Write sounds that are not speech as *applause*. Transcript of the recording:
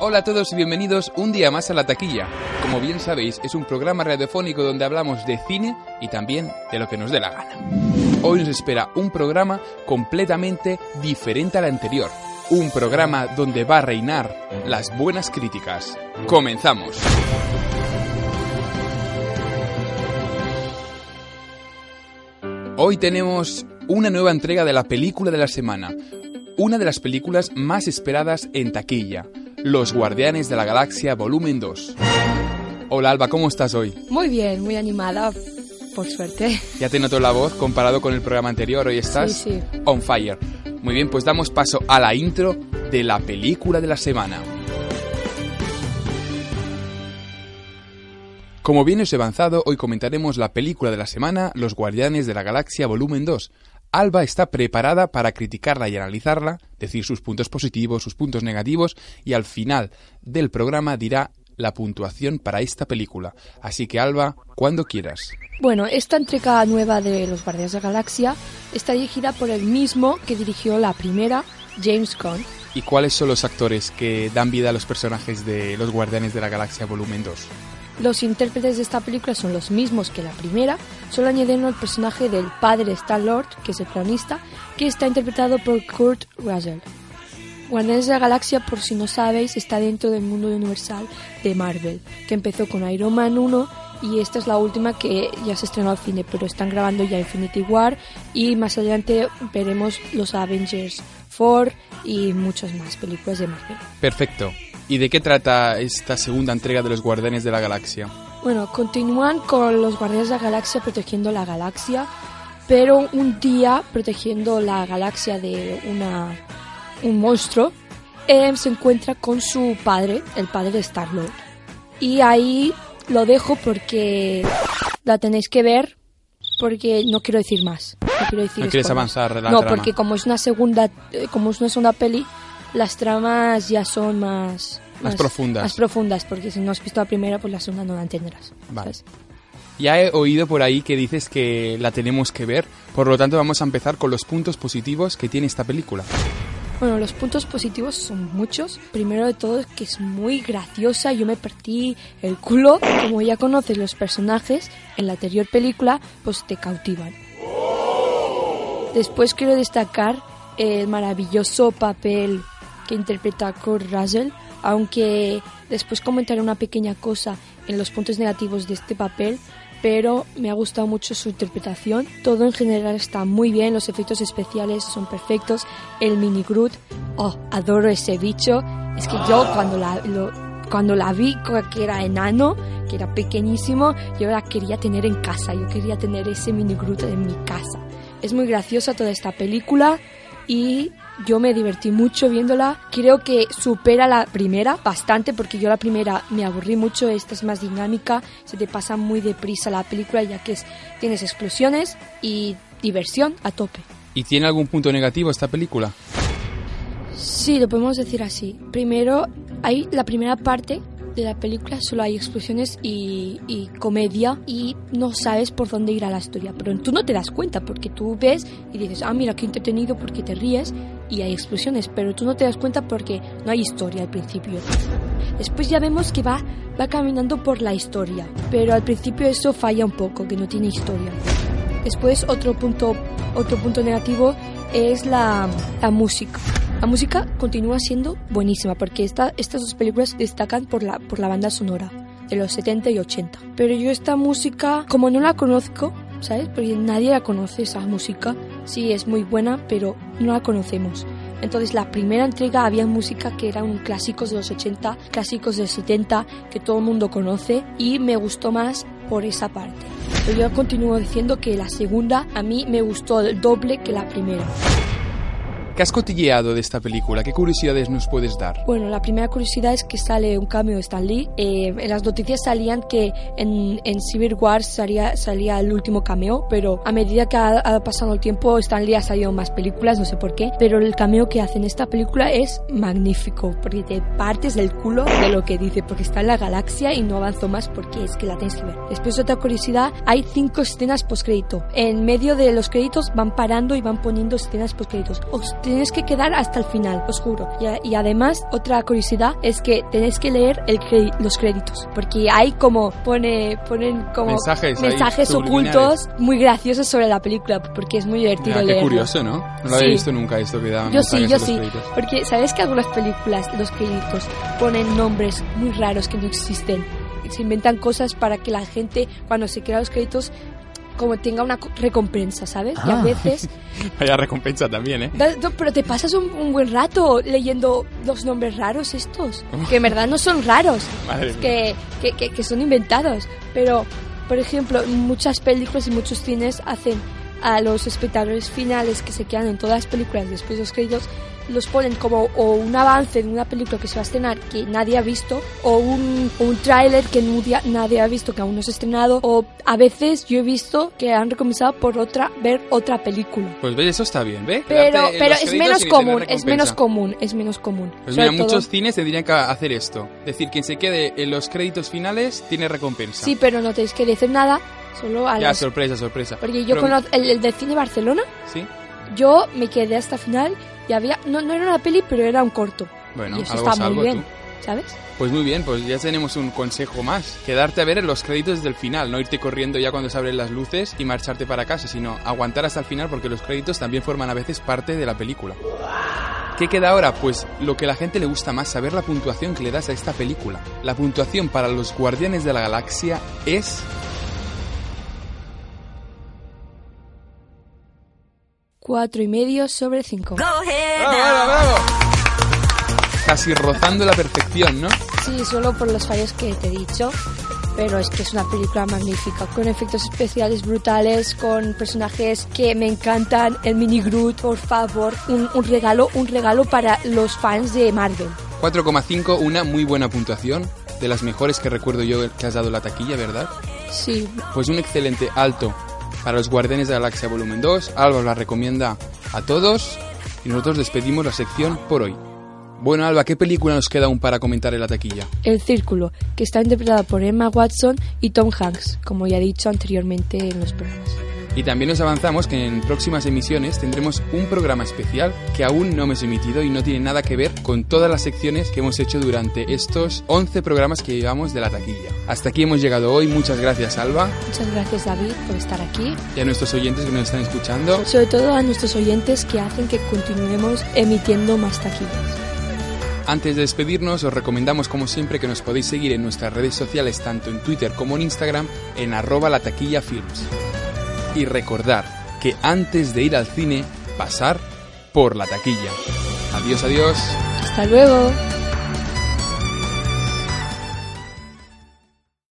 Hola a todos y bienvenidos un día más a La Taquilla. Como bien sabéis, es un programa radiofónico donde hablamos de cine y también de lo que nos dé la gana. Hoy nos espera un programa completamente diferente al anterior. Un programa donde va a reinar las buenas críticas. Comenzamos. Hoy tenemos una nueva entrega de la película de la semana, una de las películas más esperadas en taquilla, Los Guardianes de la Galaxia Volumen 2. Hola Alba, ¿cómo estás hoy? Muy bien, muy animada, por suerte. Ya te noto la voz comparado con el programa anterior, hoy estás Sí, sí. on fire. Muy bien, pues damos paso a la intro de la película de la semana. Como bien os he avanzado, hoy comentaremos la película de la semana, Los Guardianes de la Galaxia Volumen 2. Alba está preparada para criticarla y analizarla, decir sus puntos positivos, sus puntos negativos y al final del programa dirá la puntuación para esta película. Así que Alba, cuando quieras. Bueno, esta entrega nueva de Los Guardianes de la Galaxia está dirigida por el mismo que dirigió la primera, James Gunn. ¿Y cuáles son los actores que dan vida a los personajes de Los Guardianes de la Galaxia Volumen 2? Los intérpretes de esta película son los mismos que la primera, solo añadiendo el personaje del padre Star-Lord, que es el cronista, que está interpretado por Kurt Russell. Guardianes de la Galaxia, por si no sabéis, está dentro del mundo universal de Marvel, que empezó con Iron Man 1 y esta es la última que ya se estrenó al cine, pero están grabando ya Infinity War y más adelante veremos los Avengers 4 y muchas más películas de Marvel. Perfecto. ¿Y de qué trata esta segunda entrega de Los Guardianes de la Galaxia? Bueno, continúan con los Guardianes de la Galaxia protegiendo la galaxia, pero un día protegiendo la galaxia de una, un monstruo, eh, se encuentra con su padre, el padre de Star-Lord. Y ahí lo dejo porque la tenéis que ver, porque no quiero decir más. No, quiero decir ¿No quieres avanzar la No, trama? porque como es una segunda, eh, como es una segunda peli, las tramas ya son más Más profundas. Más profundas, porque si no has visto la primera, pues la segunda no la entenderás. Vale. ¿sabes? Ya he oído por ahí que dices que la tenemos que ver, por lo tanto vamos a empezar con los puntos positivos que tiene esta película. Bueno, los puntos positivos son muchos. Primero de todo es que es muy graciosa. Yo me partí el culo. Como ya conoces los personajes en la anterior película, pues te cautivan. Después quiero destacar el maravilloso papel que interpreta Kurt Russell, aunque después comentaré una pequeña cosa en los puntos negativos de este papel, pero me ha gustado mucho su interpretación. Todo en general está muy bien, los efectos especiales son perfectos, el mini Groot, oh, adoro ese bicho. Es que yo cuando la, lo- cuando la vi que era enano, que era pequeñísimo, yo la quería tener en casa, yo quería tener ese mini Groot en mi casa. Es muy graciosa toda esta película y yo me divertí mucho viéndola. Creo que supera la primera bastante porque yo la primera me aburrí mucho, esta es más dinámica, se te pasa muy deprisa la película ya que es, tienes explosiones y diversión a tope. ¿Y tiene algún punto negativo esta película? Sí, lo podemos decir así. Primero, hay la primera parte de la película, solo hay explosiones y, y comedia y no sabes por dónde irá la historia. Pero tú no te das cuenta porque tú ves y dices, ah, mira, qué entretenido porque te ríes y hay explosiones, pero tú no te das cuenta porque no hay historia al principio. Después ya vemos que va, va caminando por la historia, pero al principio eso falla un poco, que no tiene historia. Después otro punto, otro punto negativo es la, la música. La música continúa siendo buenísima porque esta, estas dos películas destacan por la, por la banda sonora de los 70 y 80. Pero yo esta música, como no la conozco, ¿sabes? Porque nadie la conoce esa música. Sí, es muy buena, pero no la conocemos. Entonces la primera entrega había música que eran clásicos de los 80, clásicos de los 70, que todo el mundo conoce y me gustó más por esa parte. Pero yo continúo diciendo que la segunda a mí me gustó el doble que la primera. ¿Qué has cotilleado de esta película? ¿Qué curiosidades nos puedes dar? Bueno, la primera curiosidad es que sale un cameo de Stan Lee. Eh, en las noticias salían que en, en Civil War salía, salía el último cameo, pero a medida que ha, ha pasado el tiempo, Stan Lee ha salido más películas, no sé por qué. Pero el cameo que hace en esta película es magnífico, porque te partes del culo de lo que dice, porque está en la galaxia y no avanzo más porque es que la tienes que ver. Después, otra curiosidad, hay cinco escenas postcrédito. En medio de los créditos van parando y van poniendo escenas postcréditos. Ostras, tienes que quedar hasta el final, os juro. Y, y además, otra curiosidad es que tenéis que leer el los créditos, porque hay como, pone, ponen como Mensajes mensajes ocultos muy graciosos sobre la película, porque es muy divertido Mira, qué leerlo. curioso, ¿no? No lo había Sí. visto nunca esto que daban Yo sí, yo sí. créditos. Porque sabes que algunas películas, los créditos, ponen nombres muy raros que no existen. Se inventan cosas para que la gente, cuando se crea los créditos, como tenga una co- recompensa, ¿sabes? Y a Ah. veces. *laughs* Vaya recompensa también, ¿eh? da- no, pero te pasas un, un buen rato leyendo los nombres raros estos. Que en verdad no son raros. Madre que, que, que- que son inventados. Pero, por ejemplo, muchas películas y muchos cines hacen a los espectadores finales que se quedan en todas las películas después de los créditos, los ponen como o un avance de una película que se va a estrenar que nadie ha visto, o un, o un tráiler que nadie, ha visto que aún no se ha estrenado, o a veces yo he visto que han recomenzado por otra ver otra película. Pues ves, eso está bien, ¿ve? Pero, pero es menos común, es menos común, es menos común. Pues Sobre mira, todo- muchos cines tendrían que hacer esto. Es decir, quien se quede en los créditos finales tiene recompensa. Sí, pero no tenéis que decir nada, solo a Ya, sorpresa, sorpresa. Porque yo Pero- conozco el, el de cine Barcelona, ¿Sí? Yo me quedé hasta final y había no, no era una peli, pero era un corto. Bueno, y eso algo está es algo, muy bien, tú. ¿sabes? Pues muy bien, pues ya tenemos un consejo más. Quedarte a ver en los créditos desde el final, no irte corriendo ya cuando se abren las luces y marcharte para casa, sino aguantar hasta el final porque los créditos también forman a veces parte de la película. ¿Qué queda ahora? Pues lo que a la gente le gusta más, saber la puntuación que le das a esta película. La puntuación para los Guardianes de la Galaxia es... Cuatro y medio sobre cinco. ¡Bravo, bravo, bravo! Casi rozando la perfección, ¿no? Sí, solo por los fallos que te he dicho. Pero es que es una película magnífica, con efectos especiales brutales, con personajes que me encantan. El mini Groot, por favor, un, un regalo, un regalo para los fans de Marvel. 4,5, una muy buena puntuación, de las mejores que recuerdo yo que has dado la taquilla, ¿verdad? Sí, Pues un excelente alto para los Guardianes de la Galaxia Volumen 2. Alba os la recomienda a todos y nosotros despedimos la sección por hoy. Bueno, Alba, ¿qué película nos queda aún para comentar en la taquilla? El Círculo, que está interpretada por Emma Watson y Tom Hanks, como ya he dicho anteriormente en los programas. Y también nos avanzamos que en próximas emisiones tendremos un programa especial que aún no hemos emitido y no tiene nada que ver con todas las secciones que hemos hecho durante estos 11 programas que llevamos de la taquilla. Hasta aquí hemos llegado hoy, muchas gracias Alba Muchas gracias David por estar aquí. y a nuestros oyentes que nos están escuchando. Sobre todo a nuestros oyentes que hacen que continuemos emitiendo más taquillas. Antes de despedirnos, os recomendamos como siempre que nos podéis seguir en nuestras redes sociales, tanto en Twitter como en Instagram, en arroba la taquilla films. Y recordar que antes de ir al cine, pasar por la taquilla. Adiós, adiós. Hasta luego.